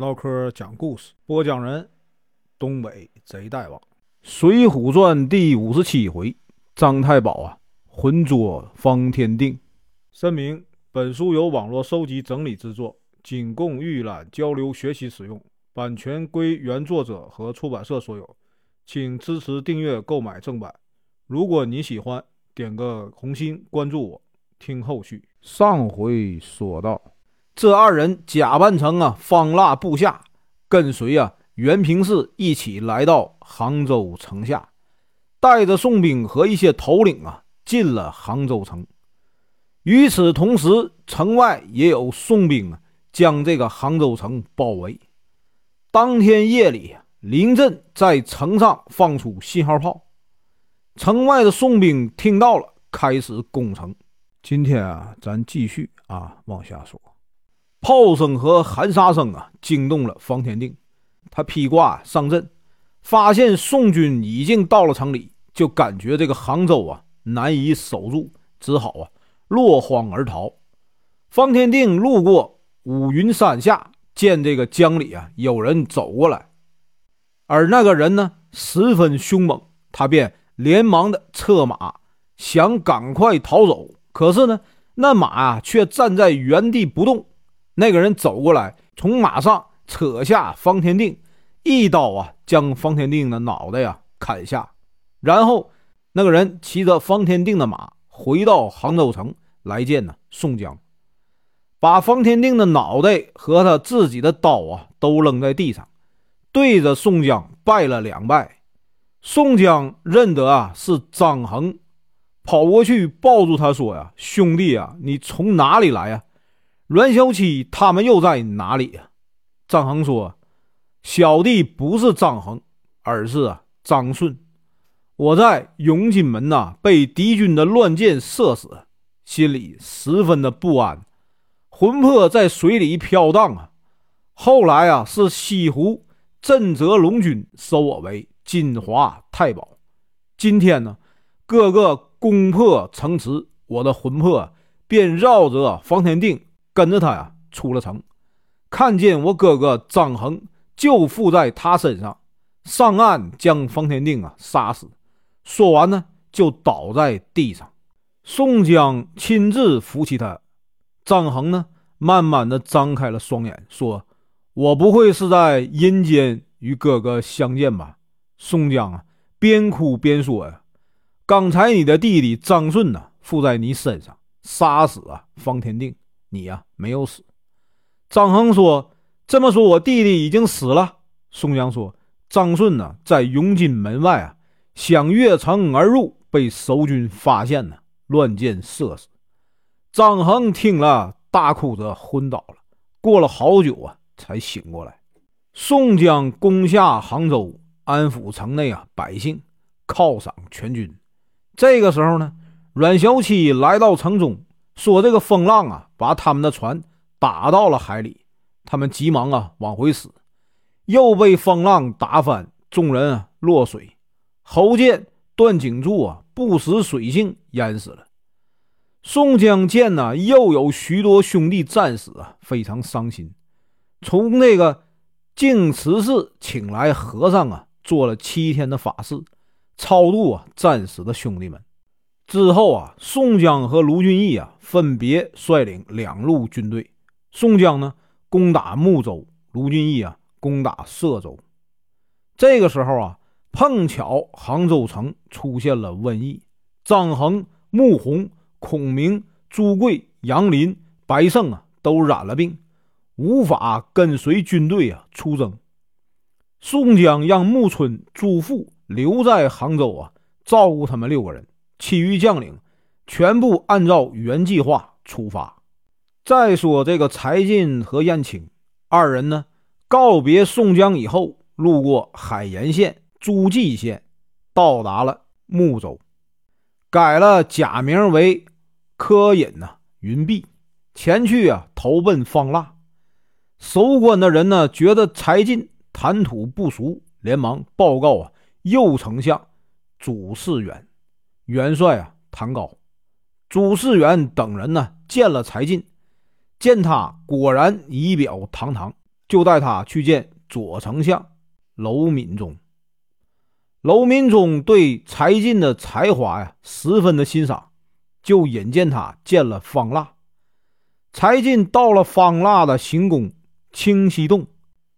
唠嗑讲故事，播讲人：东北贼大王，《水浒传》第五十七回，张太保啊，浑捉方天定。声明：本书由网络收集整理制作，仅供预览、交流、学习使用，版权归原作者和出版社所有，请支持订阅、购买正版。如果你喜欢，点个红心，关注我，听后续。上回说到。这二人假扮成啊方腊部下，跟随啊袁平氏一起来到杭州城下，带着宋兵和一些头领啊进了杭州城。与此同时，城外也有宋兵啊将这个杭州城包围。当天夜里，临阵在城上放出信号炮，城外的宋兵听到了，开始攻城。今天啊，咱继续啊往下说。炮声和喊杀声啊，惊动了方天定。他披挂上阵，发现宋军已经到了城里，就感觉这个杭州啊难以守住，只好啊落荒而逃。方天定路过五云山下，见这个江里啊有人走过来，而那个人呢十分凶猛，他便连忙的策马，想赶快逃走。可是呢，那马啊却站在原地不动。那个人走过来，从马上扯下方天定，一刀啊，将方天定的脑袋呀砍下。然后，那个人骑着方天定的马回到杭州城来见呢宋江，把方天定的脑袋和他自己的刀啊都扔在地上，对着宋江拜了两拜。宋江认得啊是张衡，跑过去抱住他说呀：“兄弟啊，你从哪里来呀？”阮小七他们又在哪里呀？张衡说：“小弟不是张衡，而是张顺。我在永金门呐，被敌军的乱箭射死，心里十分的不安，魂魄在水里飘荡啊。后来啊，是西湖镇泽龙军收我为金华太保。今天呢，各个攻破城池，我的魂魄便绕着方天定。”跟着他呀，出了城，看见我哥哥张衡就附在他身上，上岸将方天定啊杀死。说完呢，就倒在地上。宋江亲自扶起他。张衡呢，慢慢的张开了双眼，说：“我不会是在阴间与哥哥相见吧？”宋江啊，边哭边说：“呀，刚才你的弟弟张顺呢，附在你身上，杀死啊方天定。”你呀，没有死。张衡说：“这么说，我弟弟已经死了。”宋江说：“张顺呢，在永金门外啊，想越城而入，被守军发现了，乱箭射死。”张衡听了，大哭着昏倒了。过了好久啊，才醒过来。宋江攻下杭州，安抚城内啊百姓，犒赏全军。这个时候呢，阮小七来到城中。说这个风浪啊，把他们的船打到了海里，他们急忙啊往回驶，又被风浪打翻，众人啊落水。侯健、段景柱啊不识水性，淹死了。宋江见呢，又有许多兄弟战死啊，非常伤心，从那个净慈寺请来和尚啊，做了七天的法事，超度啊战死的兄弟们。之后啊，宋江和卢俊义啊分别率领两路军队。宋江呢攻打睦州，卢俊义啊攻打歙州。这个时候啊，碰巧杭州城出现了瘟疫，张衡、穆弘、孔明、朱贵、杨林、白胜啊都染了病，无法跟随军队啊出征。宋江让穆春、朱富留在杭州啊，照顾他们六个人。其余将领全部按照原计划出发。再说这个柴进和燕青二人呢，告别宋江以后，路过海盐县、诸暨县，到达了睦州，改了假名为柯隐呐，云碧前去啊，投奔方腊。守关的人呢，觉得柴进谈吐不俗，连忙报告啊，右丞相祖士远。元帅啊，唐高、朱世元等人呢，见了柴进，见他果然仪表堂堂，就带他去见左丞相娄敏忠。娄敏忠对柴进的才华呀十分的欣赏，就引荐他见了方腊。柴进到了方腊的行宫清溪洞，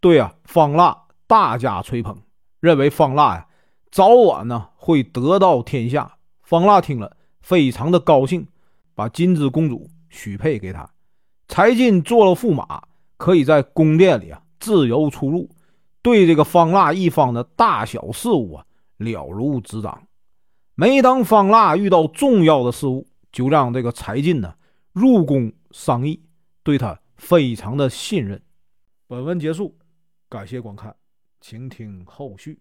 对啊，方腊大加吹捧，认为方腊呀早晚呢会得到天下。方腊听了非常的高兴，把金枝公主许配给他。柴进做了驸马。可以在宫殿里啊自由出入，对这个方腊一方的大小事务啊了如指掌。每当方腊遇到重要的事务，就让这个柴进呢入宫商议，对他非常的信任。本文结束，感谢观看，请听后续。